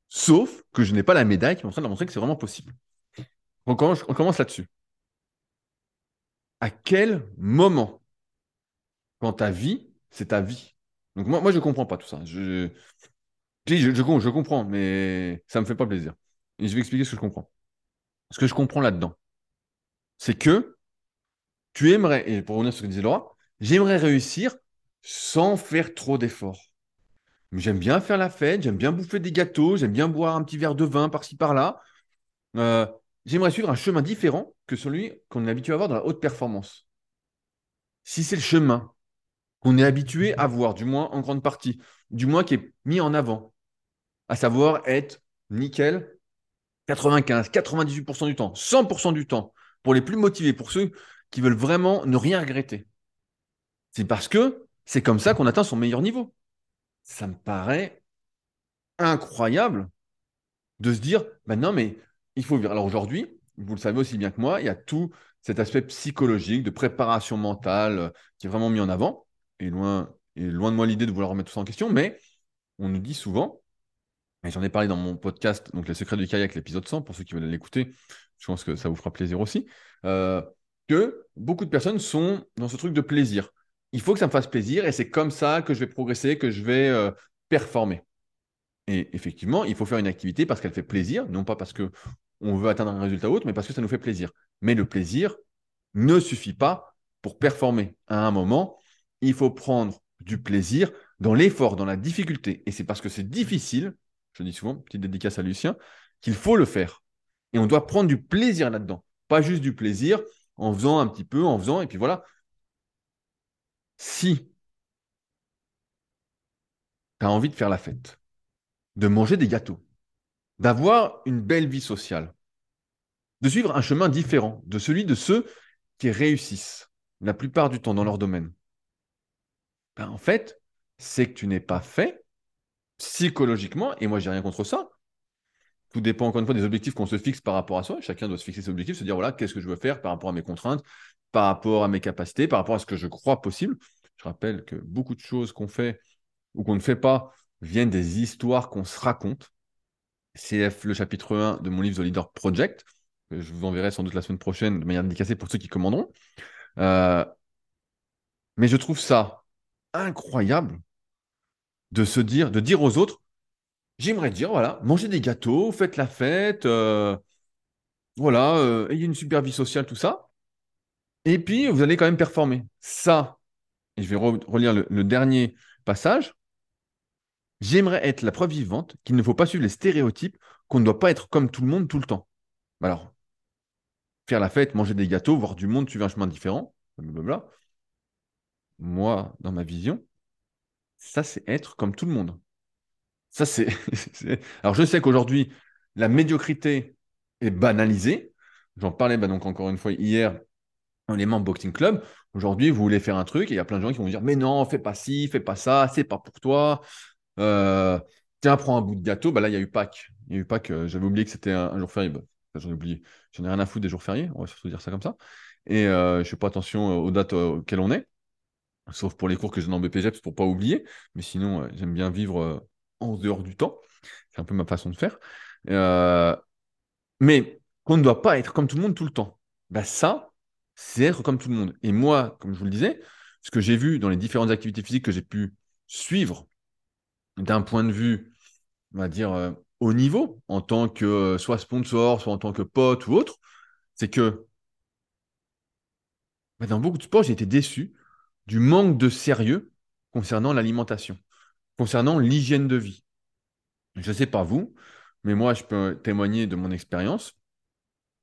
Sauf que je n'ai pas la médaille qui train de montrer que c'est vraiment possible. On commence là-dessus. À quel moment, quand ta vie, c'est ta vie Donc moi, moi je ne comprends pas tout ça. Je, je, je, je, comprends, mais ça ne me fait pas plaisir. Et je vais expliquer ce que je comprends. Ce que je comprends là-dedans, c'est que tu aimerais, et pour revenir sur ce que disait Laura, j'aimerais réussir sans faire trop d'efforts. J'aime bien faire la fête, j'aime bien bouffer des gâteaux, j'aime bien boire un petit verre de vin par-ci par-là. Euh, j'aimerais suivre un chemin différent que celui qu'on est habitué à voir dans la haute performance. Si c'est le chemin qu'on est habitué à voir, du moins en grande partie, du moins qui est mis en avant, à savoir être nickel 95, 98% du temps, 100% du temps, pour les plus motivés, pour ceux qui veulent vraiment ne rien regretter. C'est parce que c'est comme ça qu'on atteint son meilleur niveau ça me paraît incroyable de se dire, ben non, mais il faut vivre. Alors aujourd'hui, vous le savez aussi bien que moi, il y a tout cet aspect psychologique, de préparation mentale euh, qui est vraiment mis en avant. Et loin, et loin de moi l'idée de vouloir remettre tout ça en question, mais on nous dit souvent, et j'en ai parlé dans mon podcast, donc Les secrets du kayak, l'épisode 100, pour ceux qui veulent l'écouter, je pense que ça vous fera plaisir aussi, euh, que beaucoup de personnes sont dans ce truc de plaisir il faut que ça me fasse plaisir et c'est comme ça que je vais progresser, que je vais euh, performer. Et effectivement, il faut faire une activité parce qu'elle fait plaisir, non pas parce qu'on veut atteindre un résultat autre, mais parce que ça nous fait plaisir. Mais le plaisir ne suffit pas pour performer. À un moment, il faut prendre du plaisir dans l'effort, dans la difficulté. Et c'est parce que c'est difficile, je dis souvent, petite dédicace à Lucien, qu'il faut le faire. Et on doit prendre du plaisir là-dedans. Pas juste du plaisir en faisant un petit peu, en faisant, et puis voilà si tu as envie de faire la fête, de manger des gâteaux, d'avoir une belle vie sociale, de suivre un chemin différent de celui de ceux qui réussissent la plupart du temps dans leur domaine, ben en fait, c'est que tu n'es pas fait psychologiquement, et moi j'ai rien contre ça. Tout dépend encore une fois des objectifs qu'on se fixe par rapport à soi. Chacun doit se fixer ses objectifs, se dire voilà, qu'est-ce que je veux faire par rapport à mes contraintes, par rapport à mes capacités, par rapport à ce que je crois possible. Je rappelle que beaucoup de choses qu'on fait ou qu'on ne fait pas viennent des histoires qu'on se raconte. CF, le chapitre 1 de mon livre The Leader Project, que je vous enverrai sans doute la semaine prochaine de manière dédicacée pour ceux qui commanderont. Euh, mais je trouve ça incroyable de se dire, de dire aux autres, j'aimerais dire, voilà, mangez des gâteaux, faites la fête, euh, voilà, euh, ayez une super vie sociale, tout ça. Et puis, vous allez quand même performer. Ça, et je vais relire le, dernier passage. J'aimerais être la preuve vivante qu'il ne faut pas suivre les stéréotypes, qu'on ne doit pas être comme tout le monde tout le temps. Alors, faire la fête, manger des gâteaux, voir du monde, suivre un chemin différent, blablabla. Moi, dans ma vision, ça, c'est être comme tout le monde. Ça, c'est. Alors, je sais qu'aujourd'hui, la médiocrité est banalisée. J'en parlais bah, donc encore une fois hier dans les membres Boxing Club. Aujourd'hui, vous voulez faire un truc et il y a plein de gens qui vont dire Mais non, fais pas ci, fais pas ça, c'est pas pour toi. Euh, tiens, prends un bout de gâteau. Bah là, il y a eu Pâques. Il y a eu Pâques. Euh, j'avais oublié que c'était un, jour férié. Bah, j'en ai oublié. Ai rien à foutre des jours fériés. On va surtout dire ça comme ça. Et euh, je fais pas attention aux dates auxquelles on est. sauf pour les cours que je donne en BPGEPS pour pas oublier. Mais sinon, euh, j'aime bien vivre euh, en dehors du temps. C'est un peu ma façon de faire. Euh, mais qu'on ne doit pas être comme tout le monde tout le temps. Bah, ça, c'est être comme tout le monde. Et moi, comme je vous le disais, ce que j'ai vu dans les différentes activités physiques que j'ai pu suivre d'un point de vue, on va dire, au niveau, en tant que soit sponsor, soit en tant que pote ou autre, c'est que bah, dans beaucoup de sports, j'ai été déçu du manque de sérieux concernant l'alimentation, concernant l'hygiène de vie. Je ne sais pas vous, mais moi, je peux témoigner de mon expérience.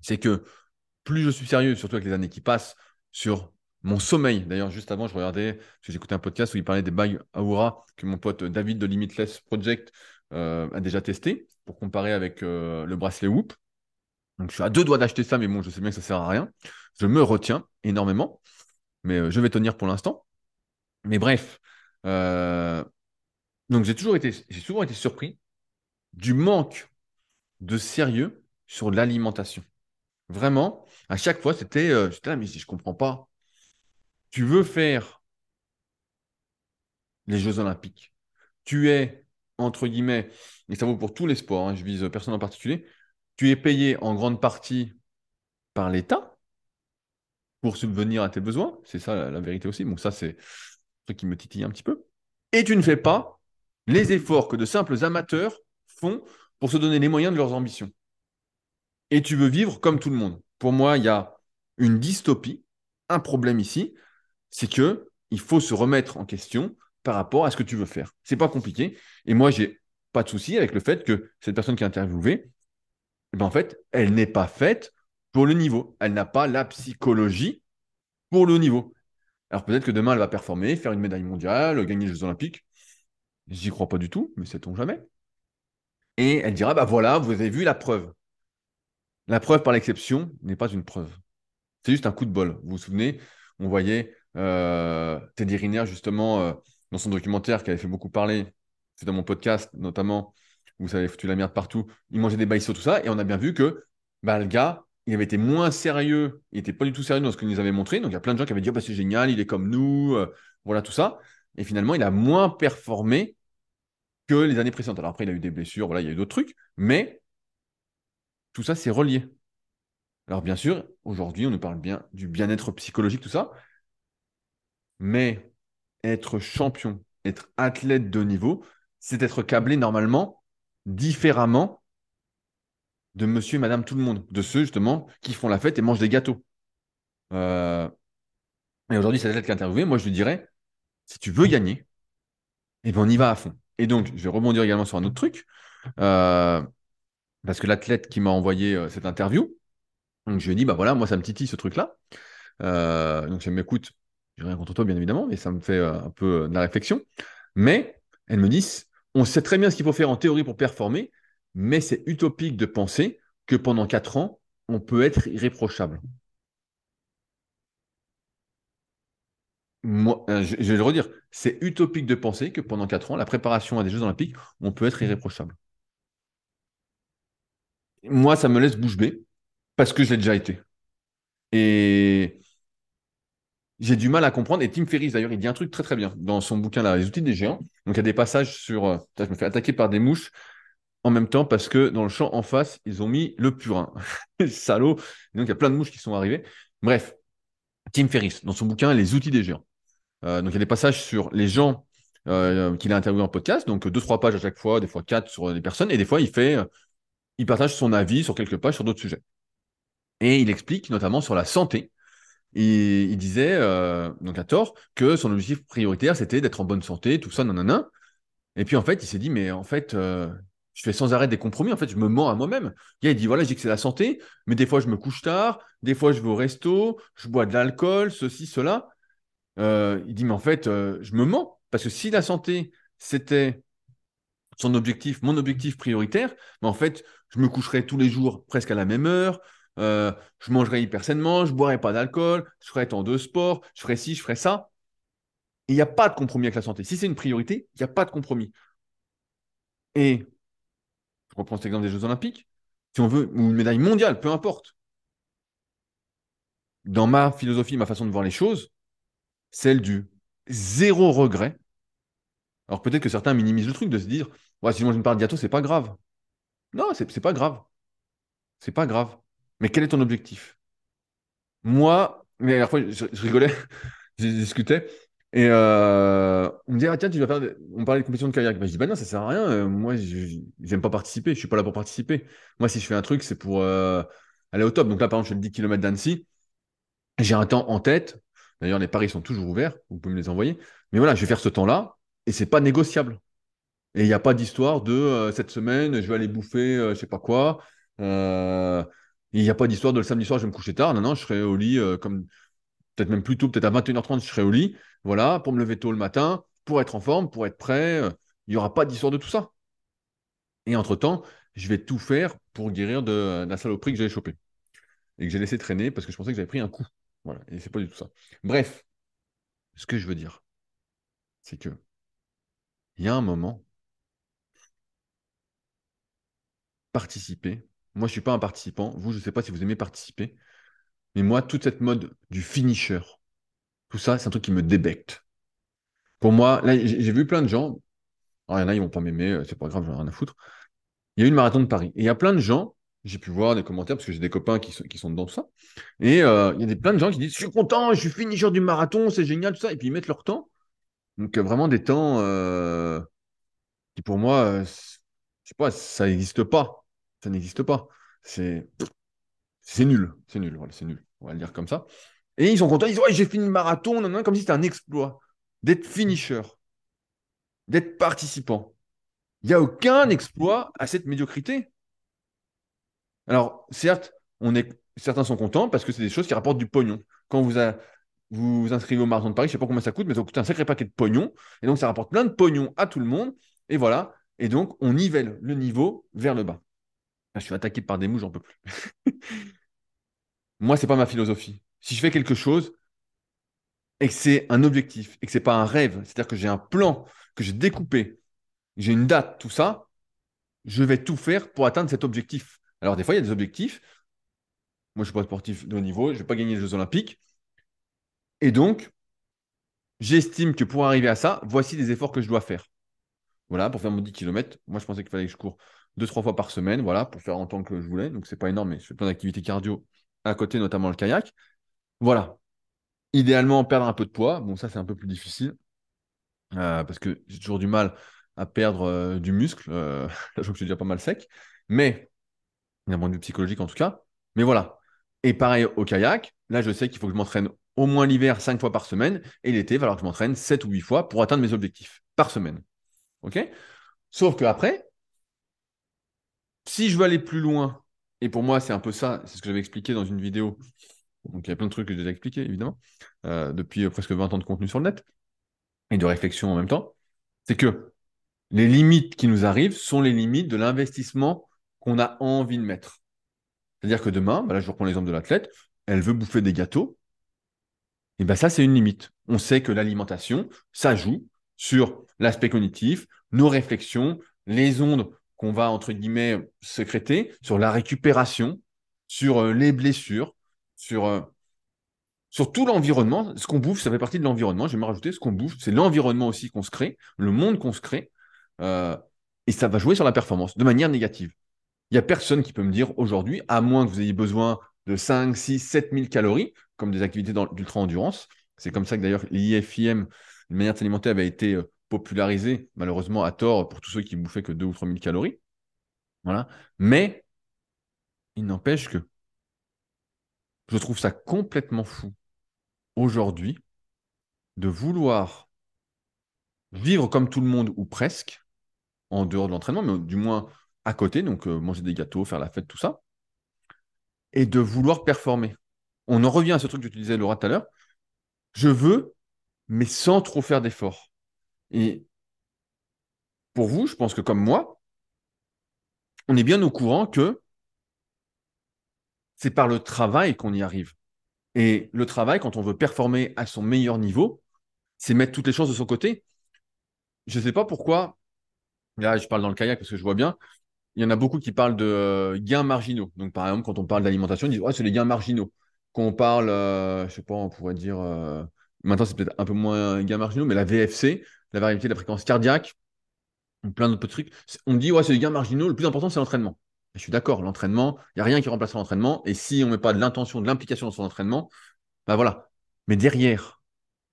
C'est que plus je suis sérieux, surtout avec les années qui passent, sur mon sommeil. D'ailleurs, juste avant, je regardais, parce j'écoutais un podcast où il parlait des bagues Aura que mon pote David de Limitless Project euh, a déjà testé pour comparer avec euh, le bracelet Whoop. Donc, je suis à deux doigts d'acheter ça, mais bon, je sais bien que ça ne sert à rien. Je me retiens énormément, mais euh, je vais tenir pour l'instant. Mais bref, donc j'ai toujours été, j'ai souvent été surpris du manque de sérieux sur l'alimentation. Vraiment, à chaque fois, c'était, j'étais là, mais si je comprends pas, tu veux faire les Jeux Olympiques, tu es, entre guillemets, et ça vaut pour tous les sports, hein, je vise personne en particulier, tu es payé en grande partie par l'État pour subvenir à tes besoins, c'est ça la, vérité aussi, donc ça c'est ce qui me titille un petit peu, et tu ne fais pas les efforts que de simples amateurs font pour se donner les moyens de leurs ambitions. Et tu veux vivre comme tout le monde. Pour moi, il y a une dystopie, un problème ici, c'est que il faut se remettre en question par rapport à ce que tu veux faire. C'est pas compliqué. Et moi, j'ai pas de souci avec le fait que cette personne qui est interviewée, eh ben, en fait, elle n'est pas faite pour le niveau. Elle n'a pas la psychologie pour le niveau. Alors peut-être que demain, elle va performer, faire une médaille mondiale, gagner les Jeux Olympiques. J'y crois pas du tout, mais sait-on jamais. Et elle dira, bah voilà, vous avez vu la preuve. La preuve par l'exception n'est pas une preuve. C'est juste un coup de bol. Vous vous souvenez, on voyait euh, Teddy Riner, justement, euh, dans son documentaire qui avait fait beaucoup parler, c'est dans mon podcast notamment, où ça foutu la merde partout, il mangeait des sur tout ça, et on a bien vu que bah, le gars, il avait été moins sérieux, il n'était pas du tout sérieux dans ce qu'il nous avait montré, donc il y a plein de gens qui avaient dit oh, bah, c'est génial, il est comme nous, euh, voilà tout ça, et finalement il a moins performé que les années précédentes. Alors après, il a eu des blessures, voilà, il y a eu d'autres trucs, mais tout ça, c'est relié. Alors bien sûr, aujourd'hui, on nous parle bien du bien-être psychologique, tout ça, mais être champion, être athlète de niveau, c'est être câblé normalement différemment de monsieur madame tout le monde, de ceux justement qui font la fête et mangent des gâteaux. Euh, et aujourd'hui, cette athlète qui est interviewé, moi je lui dirais, si tu veux gagner, eh ben on y va à fond. Et donc, je vais rebondir également sur un autre truc, euh, parce que l'athlète qui m'a envoyé euh, cette interview, donc je lui ai dit, bah voilà, moi ça me titille ce truc-là. donc je m'écoute, j'ai rien contre toi, bien évidemment, mais ça me fait un peu de la réflexion. Mais elles me disent, on sait très bien ce qu'il faut faire en théorie pour performer, mais c'est utopique de penser que pendant quatre ans, on peut être irréprochable. Moi, euh, je, vais le redire, c'est utopique de penser que pendant quatre ans, la préparation à des Jeux Olympiques, on peut être irréprochable. Moi, ça me laisse bouche bée parce que je l'ai déjà été. Et j'ai du mal à comprendre. Et Tim Ferriss, d'ailleurs, il dit un truc très très bien dans son bouquin là, Les outils des géants. Donc il y a des passages sur. Euh, je me fais attaquer par des mouches en même temps parce que dans le champ en face, ils ont mis le purin. Salaud. Donc il y a plein de mouches qui sont arrivées. Bref, Tim Ferriss, dans son bouquin Les outils des géants. Euh, donc il y a des passages sur les gens euh, qu'il a interviewés en podcast, donc deux, trois pages à chaque fois, des fois quatre sur des personnes, et des fois il fait, il partage son avis sur quelques pages sur d'autres sujets. Et il explique notamment sur la santé il disait, euh, donc à tort, que son objectif prioritaire, c'était d'être en bonne santé, tout ça, nanana. Et puis en fait, il s'est dit, mais en fait, euh, je fais sans arrêt des compromis, en fait, je me mens à moi-même. Il dit, voilà, je dis que c'est la santé, mais des fois, je me couche tard, des fois, je vais au resto, je bois de l'alcool, ceci, cela. Euh, il dit, mais en fait, je me mens, parce que si la santé, c'était son objectif, mon objectif prioritaire, mais en fait, je me coucherais tous les jours presque à la même heure, euh, je mangerai hyper sainement, je boirai pas d'alcool, je ferai tant de sport, je ferai ci, je ferai ça. Il n'y a pas de compromis avec la santé. Si c'est une priorité, il n'y a pas de compromis. Et reprends cet exemple des Jeux Olympiques. Si on veut, ou une médaille mondiale, peu importe. Dans ma philosophie, ma façon de voir les choses, celle du zéro regret. Alors peut-être que certains minimisent le truc de se dire, ouais, si je mange une part de gâteau, c'est pas grave. Non, c'est pas grave. C'est pas grave. Mais quel est ton objectif? Moi, la fois, je, rigolais, je discutais, et euh, on me dit, ah tiens, tu vas faire. On parlait de compétition de kayak. Bah, je dis, bah non, ça sert à rien. Euh, moi, j'aime pas participer. Je suis pas là pour participer. Moi, si je fais un truc, c'est pour euh, aller au top. Donc là, par exemple, je fais le 10 km d'Annecy. J'ai un temps en tête. D'ailleurs, les paris sont toujours ouverts. Vous pouvez me les envoyer. Mais voilà, je vais faire ce temps-là et c'est pas négociable. Et il n'y a pas d'histoire de cette semaine, je vais aller bouffer, je sais pas quoi. Il n'y a pas d'histoire de le samedi soir, je vais me coucher tard. Non, non, je serai au lit comme peut-être même plus tôt, peut-être à 21h30, je serai au lit. Voilà, pour me lever tôt le matin, pour être en forme, pour être prêt. Il n'y aura pas d'histoire de tout ça. Et entre-temps, je vais tout faire pour guérir de, la saloperie que j'avais chopée. Et que j'ai laissé traîner parce que je pensais que j'avais pris un coup. Voilà, et c'est pas du tout ça. Bref, ce que je veux dire, c'est que il y a un moment, participer. Moi, je ne suis pas un participant. Vous, je ne sais pas si vous aimez participer. Mais moi, toute cette mode du finisher, tout ça, c'est un truc qui me débecte. Pour moi, là, j'ai vu plein de gens. il y en a, ils vont pas m'aimer, euh, c'est pas grave, j'en ai rien à foutre. Il y a eu le marathon de Paris. Et il y a plein de gens, j'ai pu voir des commentaires parce que j'ai des copains qui sont, qui sont dedans, tout ça. Et euh, il y a des, plein de gens qui disent Je suis content, je suis finisher du marathon, c'est génial, tout ça. Et puis ils mettent leur temps. Donc, euh, vraiment des temps qui, pour moi, je sais pas, ça n'existe pas. Ça n'existe pas. C'est c'est nul. C'est nul. Voilà, c'est nul. On va le dire comme ça. Et ils sont contents. Ils disent Ouais, j'ai fini le marathon, comme si c'était un exploit. D'être finisher, d'être participant. Il n'y a aucun exploit à cette médiocrité. Alors, certes, certains sont contents parce que c'est des choses qui rapportent du pognon. Quand vous vous, inscrivez au marathon de Paris, je ne sais pas combien ça coûte, mais ça coûte un sacré paquet de pognon. Et donc, ça rapporte plein de pognon à tout le monde. Et voilà. Et donc, on nivelle le niveau vers le bas. je suis attaqué par des mouches, j'en peux plus. Moi, c'est pas ma philosophie. Si je fais quelque chose et que c'est un objectif et que c'est pas un rêve, c'est-à-dire que j'ai un plan que j'ai découpé, j'ai une date, tout ça, je vais tout faire pour atteindre cet objectif. Alors, des fois, il y a des objectifs. Moi, je suis pas sportif de haut niveau, je vais pas gagner les Jeux Olympiques. Et donc, j'estime que pour arriver à ça, voici les efforts que je dois faire. Voilà, pour faire mon 10 km, moi, je pensais qu'il fallait que je cours deux, trois fois par semaine, voilà, pour faire en temps que je voulais. Donc, c'est pas énorme, mais je fais plein d'activités cardio à côté, notamment le kayak. Voilà. Idéalement, perdre un peu de poids. Bon, ça, c'est un peu plus difficile euh, parce que j'ai toujours du mal à perdre euh, du muscle. Euh, je crois que je suis déjà pas mal sec. Mais, d'un point de vue psychologique en tout cas. Mais voilà. Et pareil au kayak. Là, je sais qu'il faut que je m'entraîne au moins l'hiver 5 fois par semaine. Et l'été, il va falloir que je m'entraîne 7 ou 8 fois pour atteindre mes objectifs par semaine. OK? Sauf que après, si je veux aller plus loin, et pour moi, c'est un peu ça, c'est ce que j'avais expliqué dans une vidéo. Donc, il y a plein de trucs que j'ai déjà expliqué, évidemment, euh, depuis euh, presque 20 ans de contenu sur le net et de réflexion en même temps. C'est que les limites qui nous arrivent sont les limites de l'investissement qu'on a envie de mettre. C'est-à-dire que demain, bah là, je reprends l'exemple de l'athlète, elle veut bouffer des gâteaux. Et bien, ça, c'est une limite. On sait que l'alimentation, ça joue sur l'aspect cognitif, nos réflexions, les ondes qu'on va, entre guillemets, sécréter, sur la récupération, sur euh, les blessures, sur, euh, sur tout l'environnement. Ce qu'on bouffe, ça fait partie de l'environnement. Me rajouter ce qu'on bouffe, c'est l'environnement aussi qu'on se crée, le monde qu'on se crée, euh, et ça va jouer sur la performance de manière négative. Il n'y a personne qui peut me dire aujourd'hui, à moins que vous ayez besoin de 5, 6, 7 000 calories, comme des activités d'ultra-endurance. C'est comme ça que d'ailleurs l'IFIM, une manière de s'alimenter, avait été popularisé, malheureusement à tort, pour tous ceux qui bouffaient que 2 ou 3 000 calories. Voilà. Mais il n'empêche que je trouve ça complètement fou aujourd'hui de vouloir vivre comme tout le monde ou presque, en dehors de l'entraînement, mais du moins à côté, donc euh, manger des gâteaux, faire la fête, tout ça, et de vouloir performer. On en revient à ce truc que tu disais, Laura, tout à l'heure. Je veux, mais sans trop faire d'efforts. Et pour vous, je pense que comme moi, on est bien au courant que c'est par le travail qu'on y arrive. Et le travail, quand on veut performer à son meilleur niveau, c'est mettre toutes les chances de son côté. Je ne sais pas pourquoi, là je parle dans le kayak parce que je vois bien, il y en a beaucoup qui parlent de euh, gains marginaux. Donc par exemple, quand on parle d'alimentation, ils disent ouais, c'est les gains marginaux. Quand on parle, je euh, je sais pas, on pourrait dire euh, Maintenant, c'est peut-être un peu moins gains marginaux, mais la VFC, la variabilité de la fréquence cardiaque, plein d'autres trucs. On dit, ouais, c'est des gains marginaux, le plus important, c'est l'entraînement. Je suis d'accord, l'entraînement, il n'y a rien qui remplace l'entraînement. Et si on ne met pas de l'intention, de l'implication dans son entraînement, ben voilà. Mais derrière,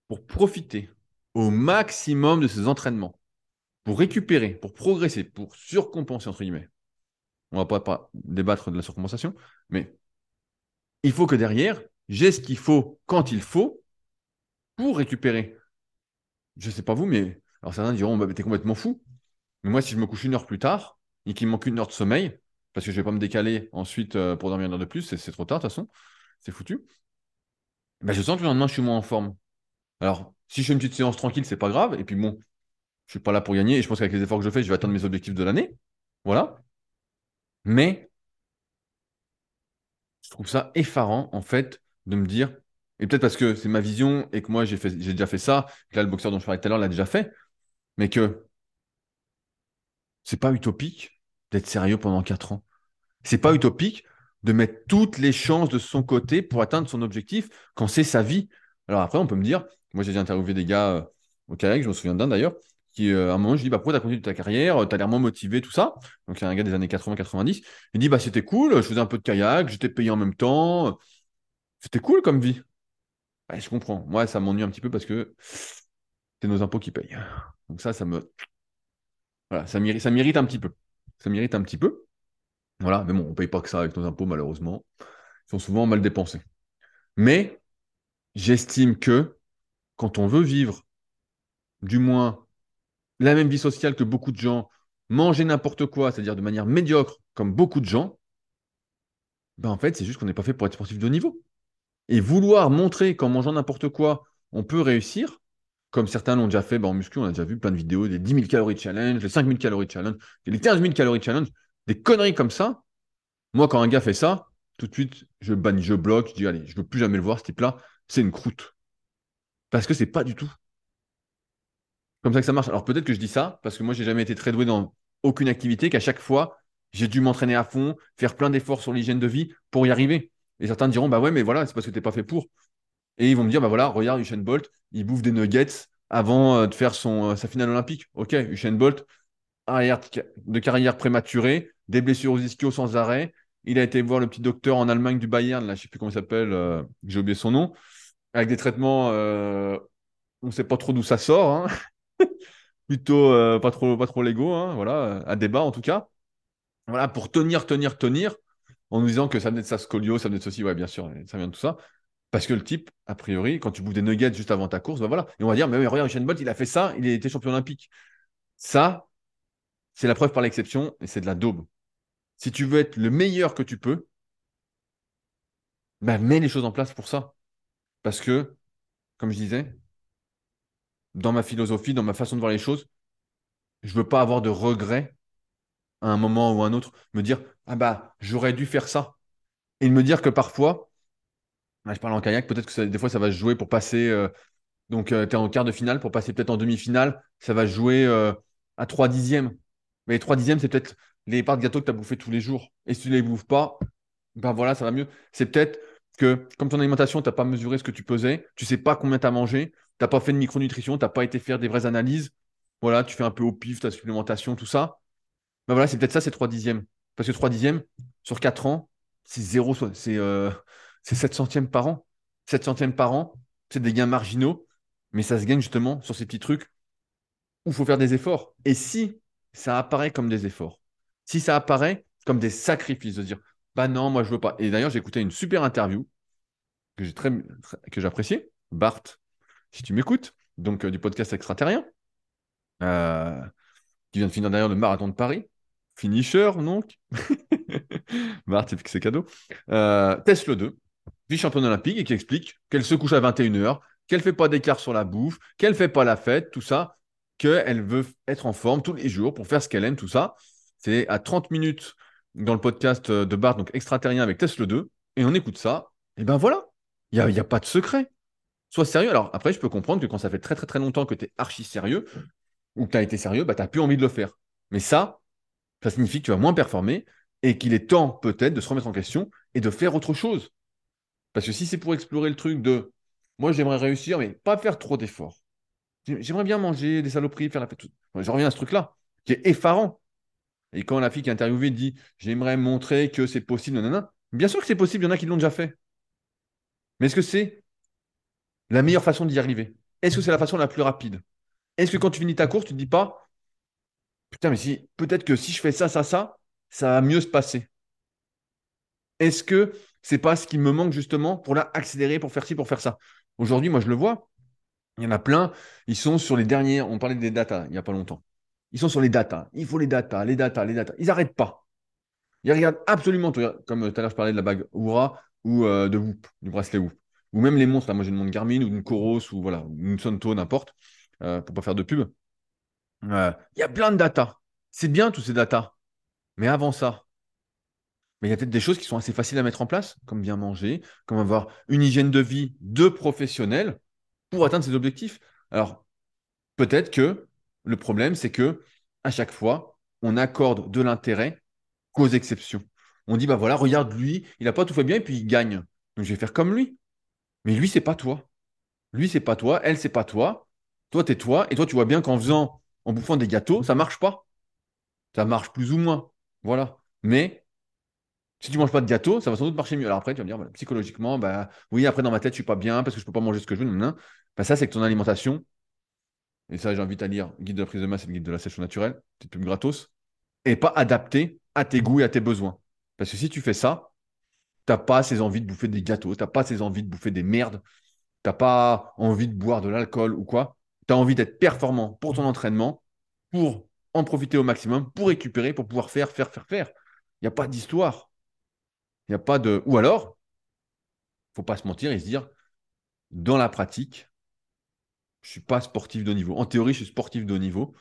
pour profiter au maximum de ces entraînements, pour récupérer, pour progresser, pour surcompenser, entre guillemets, on ne va pas, débattre de la surcompensation, mais il faut que derrière, j'ai ce qu'il faut quand il faut pour récupérer. Je ne sais pas vous, mais alors certains diront, bah, t'es complètement fou. Mais moi, si je me couche une heure plus tard et qu'il me manque une heure de sommeil, parce que je ne vais pas me décaler ensuite euh, pour dormir une heure de plus, c'est trop tard de toute façon, c'est foutu. Ben, je sens que le lendemain, je suis moins en forme. Alors, si je fais une petite séance tranquille, c'est pas grave. Et puis bon, je suis pas là pour gagner. Et je pense qu'avec les efforts que je fais, je vais atteindre mes objectifs de l'année. Voilà. Mais je trouve ça effarant, en fait, de me dire, et peut-être parce que c'est ma vision et que moi, j'ai déjà fait ça, que là, le boxeur dont je parlais tout à l'heure l'a déjà fait, mais que c'est pas utopique d'être sérieux pendant 4 ans. C'est pas utopique de mettre toutes les chances de son côté pour atteindre son objectif quand c'est sa vie. Alors après, on peut me dire, moi j'ai déjà interviewé des gars euh, au Kayak, je me souviens d'un d'ailleurs, qui euh, à un moment, je dis, bah, pourquoi tu as continué ta carrière Tu as l'air moins motivé, tout ça. Donc il y a un gars des années 80-90. Il dit, bah, c'était cool, je faisais un peu de kayak, j'étais payé en même temps. C'était cool comme vie. Je comprends. Moi, ça m'ennuie un petit peu parce que c'est nos impôts qui payent. Donc ça, ça me. Voilà, ça m'irrite un petit peu. Ça m'irrite un petit peu. Voilà, mais bon, on ne paye pas que ça avec nos impôts, malheureusement. Ils sont souvent mal dépensés. Mais j'estime que quand on veut vivre, du moins, la même vie sociale que beaucoup de gens, manger n'importe quoi, c'est-à-dire de manière médiocre, comme beaucoup de gens, ben en fait, c'est juste qu'on n'est pas fait pour être sportif de haut niveau. Et vouloir montrer qu'en mangeant n'importe quoi, on peut réussir, comme certains l'ont déjà fait ben en muscu, on a déjà vu plein de vidéos, des 10 000 calories challenge, les 5 000 calories challenge, les 15 000 calories challenge, des conneries comme ça. Moi, quand un gars fait ça, tout de suite, je bannis, je bloque, je dis, allez, je ne veux plus jamais le voir, ce type-là, c'est une croûte. Parce que c'est pas du tout comme ça que ça marche. Alors peut-être que je dis ça, parce que moi, j'ai jamais été très doué dans aucune activité, qu'à chaque fois, j'ai dû m'entraîner à fond, faire plein d'efforts sur l'hygiène de vie pour y arriver. Et certains diront, bah ouais, mais voilà, c'est parce que tu n'es pas fait pour. Et ils vont me dire, bah voilà, regarde Usain Bolt, il bouffe des nuggets avant euh, de faire euh, sa finale olympique. Ok, Usain Bolt, arrière de carrière prématurée, des blessures aux ischios sans arrêt. Il a été voir le petit docteur en Allemagne du Bayern, là, je sais plus comment il s'appelle, euh, j'ai oublié son nom, avec des traitements, on ne sait pas trop d'où ça sort. Hein. plutôt pas trop pas légaux, hein, voilà, à débat en tout cas. Voilà, pour tenir, tenir, tenir, en nous disant que ça venait de sa scolio, ça venait de ceci, ouais, bien sûr, ça vient de tout ça. Parce que le type, a priori, quand tu bouffes des nuggets juste avant ta course, bah voilà. Et on va dire, mais regarde, Usain Bolt, il a fait ça, il a été champion olympique. Ça, c'est la preuve par l'exception et c'est de la daube. Si tu veux être le meilleur que tu peux, bah, mets les choses en place pour ça. Parce que, comme je disais, dans ma philosophie, dans ma façon de voir les choses, je veux pas avoir de regrets à un moment ou à un autre, me dire ah bah j'aurais dû faire ça et me dire que parfois, je parle en kayak, peut-être que des fois ça va se jouer pour passer, euh, donc euh, tu es en quart de finale, pour passer peut-être en demi-finale, ça va jouer euh, à 3 dixièmes. Mais les 3 dixièmes, c'est peut-être les parts de gâteau que tu as bouffé tous les jours. Et si tu ne les bouffes pas, ben voilà, ça va mieux. C'est peut-être que comme ton alimentation, tu n'as pas mesuré ce que tu pesais, tu sais pas combien tu as mangé, tu n'as pas fait de micronutrition, tu n'as pas été faire des vraies analyses. Voilà, tu fais un peu au pif, ta supplémentation, tout ça. Ben voilà, c'est peut-être ça, c'est 3 dixièmes. Parce que 3 dixièmes, sur 4 ans, c'est 0, c'est euh, 7 centièmes par an. 7 centièmes par an, c'est des gains marginaux, mais ça se gagne justement sur ces petits trucs où il faut faire des efforts. Et si ça apparaît comme des efforts, si ça apparaît comme des sacrifices, de dire bah non, moi je veux pas. Et d'ailleurs, j'ai écouté une super interview que j'ai très. Bart, si tu m'écoutes, donc euh, du podcast extraterrien, euh, qui vient de finir d'ailleurs le marathon de Paris. Finisher, donc. Bart, c'est cadeau. Euh, Tesla 2, vice-championne olympique, et qui explique qu'elle se couche à 21h, qu'elle fait pas d'écart sur la bouffe, qu'elle fait pas la fête, tout ça, qu'elle veut être en forme tous les jours pour faire ce qu'elle aime, tout ça. C'est à 30 minutes dans le podcast de Bart, donc extraterrien avec Tesla 2, et on écoute ça, et ben voilà, il n'y a, y pas de secret. Sois sérieux. Alors après, je peux comprendre que quand ça fait très très très longtemps que tu es archi sérieux, ou que tu as été sérieux, bah, tu n'as plus envie de le faire. Mais ça, ça signifie que tu vas moins performer et qu'il est temps peut-être de se remettre en question et de faire autre chose. Parce que si c'est pour explorer le truc de moi, j'aimerais réussir, mais pas faire trop d'efforts. J'aimerais bien manger des saloperies, faire la fête. Je reviens à ce truc-là, qui est effarant. Et quand la fille qui est interviewée dit J'aimerais montrer que c'est possible, non, bien sûr que c'est possible, il y en a qui l'ont déjà fait. Mais est-ce que c'est la meilleure façon d'y arriver? Est-ce que c'est la façon la plus rapide? Est-ce que quand tu finis ta course, tu ne dis pas Putain, mais si, peut-être que si je fais ça, ça, ça, ça va mieux se passer. Est-ce que c'est pas ce qui me manque justement pour l'accélérer, pour faire ci, pour faire ça? Aujourd'hui, moi, je le vois. Il y en a plein. Ils sont sur les derniers. On parlait des datas il n'y a pas longtemps. Ils sont sur les datas. Il faut les datas, les datas, les datas. Ils n'arrêtent pas. Ils regardent absolument tout. Comme tout à l'heure, je parlais de la bague Oura ou euh, de Whoop, du bracelet Whoop. Ou même les montres. Là, moi, j'ai une montre Garmin ou une Coros ou voilà, une Sonto, n'importe, euh, pour pas faire de pub. Il y a plein de data. C'est bien tous ces data. Mais avant ça, il y a peut-être des choses qui sont assez faciles à mettre en place, comme bien manger, comme avoir une hygiène de vie de professionnels pour atteindre ses objectifs. Alors, peut-être que le problème, c'est que à chaque fois, on accorde de l'intérêt qu'aux exceptions. On dit, bah voilà, regarde lui, il n'a pas tout fait bien et puis il gagne. Donc je vais faire comme lui. Mais lui, c'est pas toi. Lui, c'est pas toi. Elle, c'est pas toi. Toi, t'es toi. Et toi, tu vois bien qu'en faisant, en bouffant des gâteaux, ça marche pas. Ça marche plus ou moins. Voilà. Mais si tu manges pas de gâteau, ça va sans doute marcher mieux. Alors après, tu vas me dire, psychologiquement, bah oui, après dans ma tête, je suis pas bien parce que je peux pas manger ce que je veux. Non, bah, ça, c'est que ton alimentation, et ça, j'invite à lire Guide de la prise de masse et le guide de la sèche naturelle, petite pub gratos, et pas adapté à tes goûts et à tes besoins. Parce que si tu fais ça, tu n'as pas ces envies de bouffer des gâteaux, tu n'as pas ces envies de bouffer des merdes, tu n'as pas envie de boire de l'alcool ou quoi. Tu as envie d'être performant pour ton entraînement, pour en profiter au maximum, pour récupérer, pour pouvoir faire, faire, faire, faire. Il n'y a pas d'histoire. Il n'y a pas de. Ou alors, il ne faut pas se mentir et se dire, dans la pratique, je ne suis pas sportif de haut niveau. En théorie, je suis sportif de haut niveau,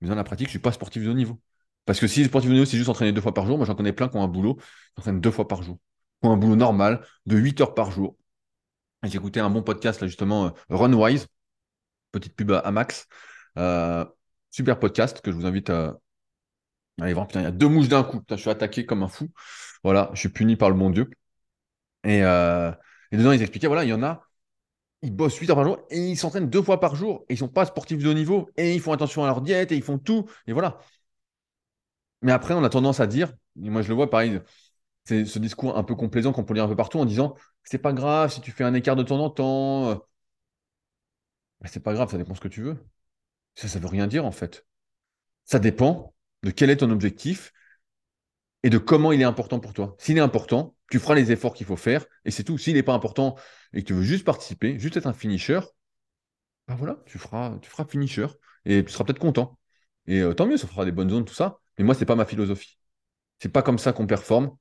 mais dans la pratique, je ne suis pas sportif de haut niveau. Parce que si sportif de haut niveau, c'est juste entraîner deux fois par jour, moi j'en connais plein qui ont un boulot, qui entraînent deux fois par jour. Qui ont un boulot normal de 8 heures par jour. J'ai écouté un bon podcast, là, justement, euh, Runwise, petite pub à, Max. Euh, super podcast que je vous invite à, aller voir. Putain, il y a deux mouches d'un coup. je suis attaqué comme un fou. Voilà, je suis puni par le bon Dieu. Et, euh, dedans, ils expliquaient, voilà, il y en a, ils bossent 8 heures par jour et ils s'entraînent deux fois par jour. Et ils ne sont pas sportifs de haut niveau et ils font attention à leur diète et ils font tout. Et voilà. Mais après, on a tendance à dire, et moi je le vois pareil, c'est ce discours un peu complaisant qu'on peut lire un peu partout en disant c'est pas grave si tu fais un écart de temps en temps. Ben, c'est pas grave, ça dépend ce que tu veux. Ça, ça veut rien dire en fait. Ça dépend de quel est ton objectif et de comment il est important pour toi. S'il est important, tu feras les efforts qu'il faut faire et c'est tout. S'il n'est pas important et que tu veux juste participer, juste être un finisher, ben voilà, tu feras, tu feras finisher et tu seras peut-être content. Et euh, tant mieux, ça fera des bonnes zones, tout ça. Mais moi, c'est pas ma philosophie. C'est pas comme ça qu'on performe.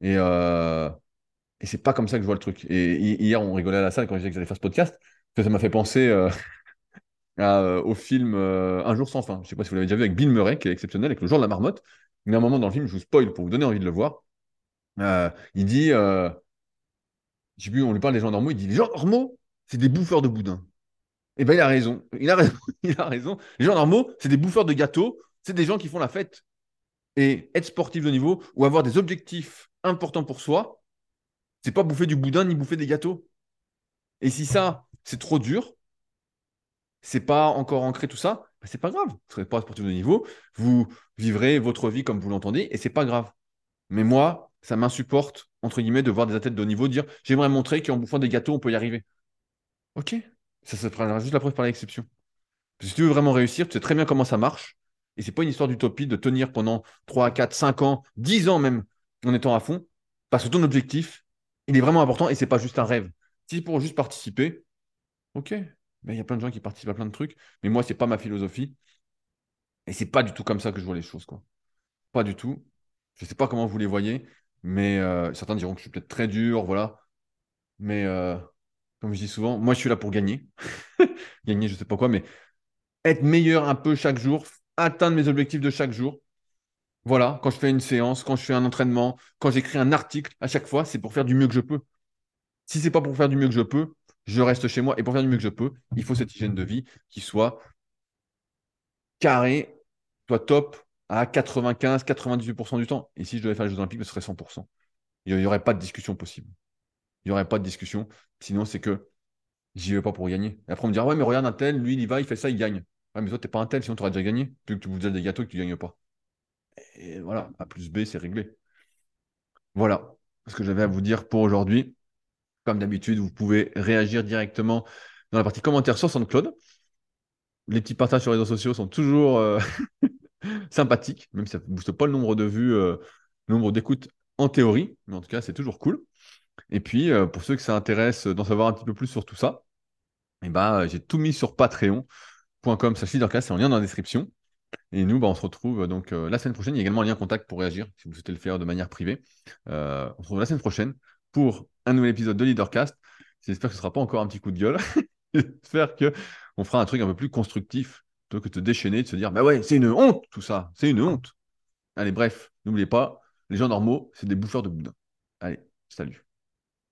Et, euh, et pas comme ça que je vois le truc. Et hier, on rigolait à la salle quand je disais que j'allais faire ce podcast, ça m'a fait penser euh, euh, au film Un jour sans fin. Je sais pas si vous l'avez déjà vu avec Bill Murray, qui est exceptionnel, avec le jour de la marmotte. Y a un moment dans le film, je vous spoil pour vous donner envie de le voir. il dit, je sais plus, on lui parle des gens normaux, il dit les gens normaux, c'est des bouffeurs de boudin. Eh bien, il a raison. Il a raison. il a raison. Les gens normaux, c'est des bouffeurs de gâteaux. C'est des gens qui font la fête. Et être sportif de niveau ou avoir des objectifs importants pour soi, c'est pas bouffer du boudin ni bouffer des gâteaux. Et si ça, c'est trop dur, c'est pas encore ancré tout ça, ben c'est pas grave. Vous serez pas sportif de niveau, vous vivrez votre vie comme vous l'entendez et c'est pas grave. Mais moi, ça m'insupporte, entre guillemets, de voir des athlètes de haut niveau dire j'aimerais montrer qu'en bouffant des gâteaux, on peut y arriver. Ok, ça se fera juste la preuve par l'exception. Si tu veux vraiment réussir, tu sais très bien comment ça marche. Et c'est pas une histoire d'utopie de tenir pendant 3, 4, 5 ans, 10 ans même en étant à fond. Parce que ton objectif, il est vraiment important et c'est pas juste un rêve. Si pour juste participer, ok. Ben, il y a plein de gens qui participent à plein de trucs. Mais moi, c'est pas ma philosophie. Et c'est pas du tout comme ça que je vois les choses. Quoi. Pas du tout. Je sais pas comment vous les voyez. Mais euh, certains diront que je suis peut-être très dur, voilà. Mais euh, comme je dis souvent, moi je suis là pour gagner. gagner, je sais pas quoi, mais être meilleur un peu chaque jour, atteindre mes objectifs de chaque jour. Voilà, quand je fais une séance, quand je fais un entraînement, quand j'écris un article, à chaque fois, c'est pour faire du mieux que je peux. Si c'est pas pour faire du mieux que je peux, je reste chez moi. Et pour faire du mieux que je peux, il faut cette hygiène de vie qui soit carrée, soit top à 95, 98% du temps. Et si je devais faire les Jeux Olympiques, ce serait 100%. Il n'y aurait pas de discussion possible. Il n'y aurait pas de discussion. Sinon, c'est que J'y vais pas pour gagner. Et après, on me dira, ouais, mais regarde un tel, lui, il va, il fait ça, il gagne. Mais toi, t'es pas un tel, sinon tu aurais déjà gagné. Plus que tu vous des gâteaux et que tu gagnes pas. Et voilà, A plus B, c'est réglé. Voilà ce que j'avais à vous dire pour aujourd'hui. Comme d'habitude, vous pouvez réagir directement dans la partie commentaires sur SoundCloud. Les petits partages sur les réseaux sociaux sont toujours euh, sympathiques, même si ça ne booste pas le nombre de vues, euh, le nombre d'écoutes en théorie, mais en tout cas, c'est toujours cool. Et puis, euh, pour ceux que ça intéresse d'en savoir un petit peu plus sur tout ça, eh ben, j'ai tout mis sur patreon.com slash c'est en lien dans la description. Et nous, bah, on se retrouve donc la semaine prochaine. Il y a également un lien contact pour réagir si vous souhaitez le faire de manière privée. on se retrouve la semaine prochaine pour un nouvel épisode de Leadercast. J'espère que ce ne sera pas encore un petit coup de gueule. J'espère qu'on fera un truc un peu plus constructif plutôt que de te déchaîner, de se dire Bah ouais, c'est une honte tout ça, c'est une honte. Allez, bref, n'oubliez pas, les gens normaux, c'est des bouffeurs de boudin. Allez, salut.